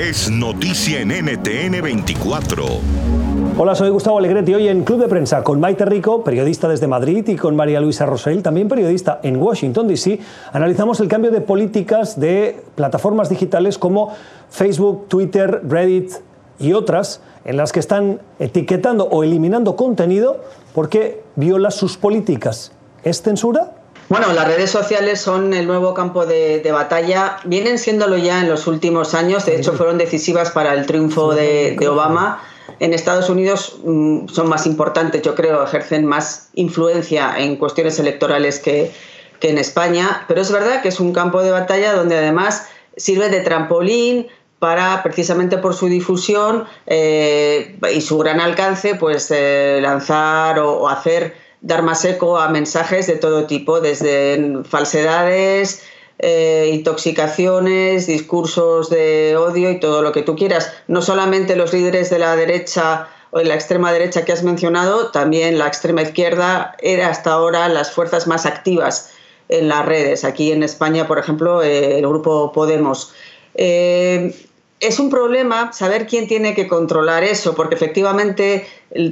es noticia en NTN 24. Hola, soy Gustavo Alegretti. Hoy en Club de Prensa con Maite Rico, periodista desde Madrid, y con María Luisa Rosell, también periodista en Washington, D.C. Analizamos el cambio de políticas de plataformas digitales como Facebook, Twitter, Reddit y otras, en las que están etiquetando o eliminando contenido porque viola sus políticas. ¿Es censura? Bueno, las redes sociales son el nuevo campo de, batalla. Vienen siéndolo ya en los últimos años. De hecho, fueron decisivas para el triunfo de, Obama. En Estados Unidos mm, son más importantes, yo creo, ejercen más influencia en cuestiones electorales que, en España. Pero es verdad que es un campo de batalla donde además sirve de trampolín para precisamente por su difusión eh, y su gran alcance, pues eh, lanzar o hacer dar más eco a mensajes de todo tipo, desde falsedades, eh, intoxicaciones, discursos de odio y todo lo que tú quieras. No solamente los líderes de la derecha o de la extrema derecha que has mencionado, también la extrema izquierda era hasta ahora las fuerzas más activas en las redes. Aquí en España, por ejemplo, eh, el grupo Podemos. Eh, es un problema saber quién tiene que controlar eso, porque efectivamente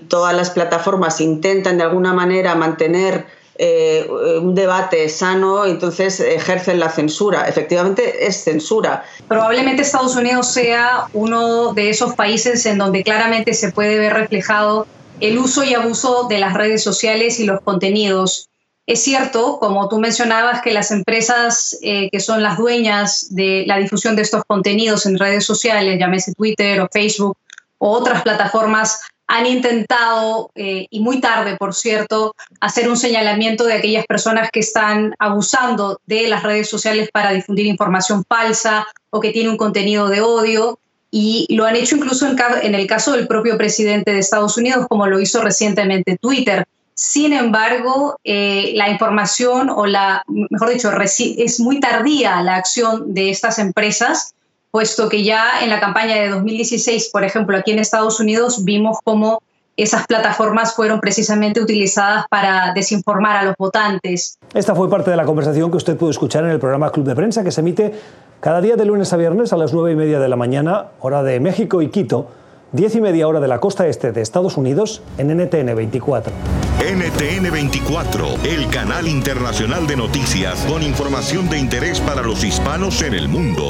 todas las plataformas intentan de alguna manera mantener eh, un debate sano, entonces ejercen la censura. Efectivamente es censura. Probablemente Estados Unidos sea uno de esos países en donde claramente se puede ver reflejado el uso y abuso de las redes sociales y los contenidos es cierto, como tú mencionabas, que las empresas eh, que son las dueñas de la difusión de estos contenidos en redes sociales, llámese Twitter o Facebook o otras plataformas, han intentado, eh, y muy tarde, por cierto, hacer un señalamiento de aquellas personas que están abusando de las redes sociales para difundir información falsa o que tiene un contenido de odio. Y lo han hecho incluso en el caso del propio presidente de Estados Unidos, como lo hizo recientemente Twitter. Sin embargo, eh, la información o la, mejor dicho, es muy tardía la acción de estas empresas, puesto que ya en la campaña de 2016, por ejemplo, aquí en Estados Unidos, vimos cómo esas plataformas fueron precisamente utilizadas para desinformar a los votantes. Esta fue parte de la conversación que usted pudo escuchar en el programa Club de Prensa, que se emite cada día de lunes a viernes a las nueve y media de la mañana, hora de México y Quito 10 y media hora de la costa este de Estados Unidos en NTN 24. NTN 24, el canal internacional de noticias con información de interés para los hispanos en el mundo.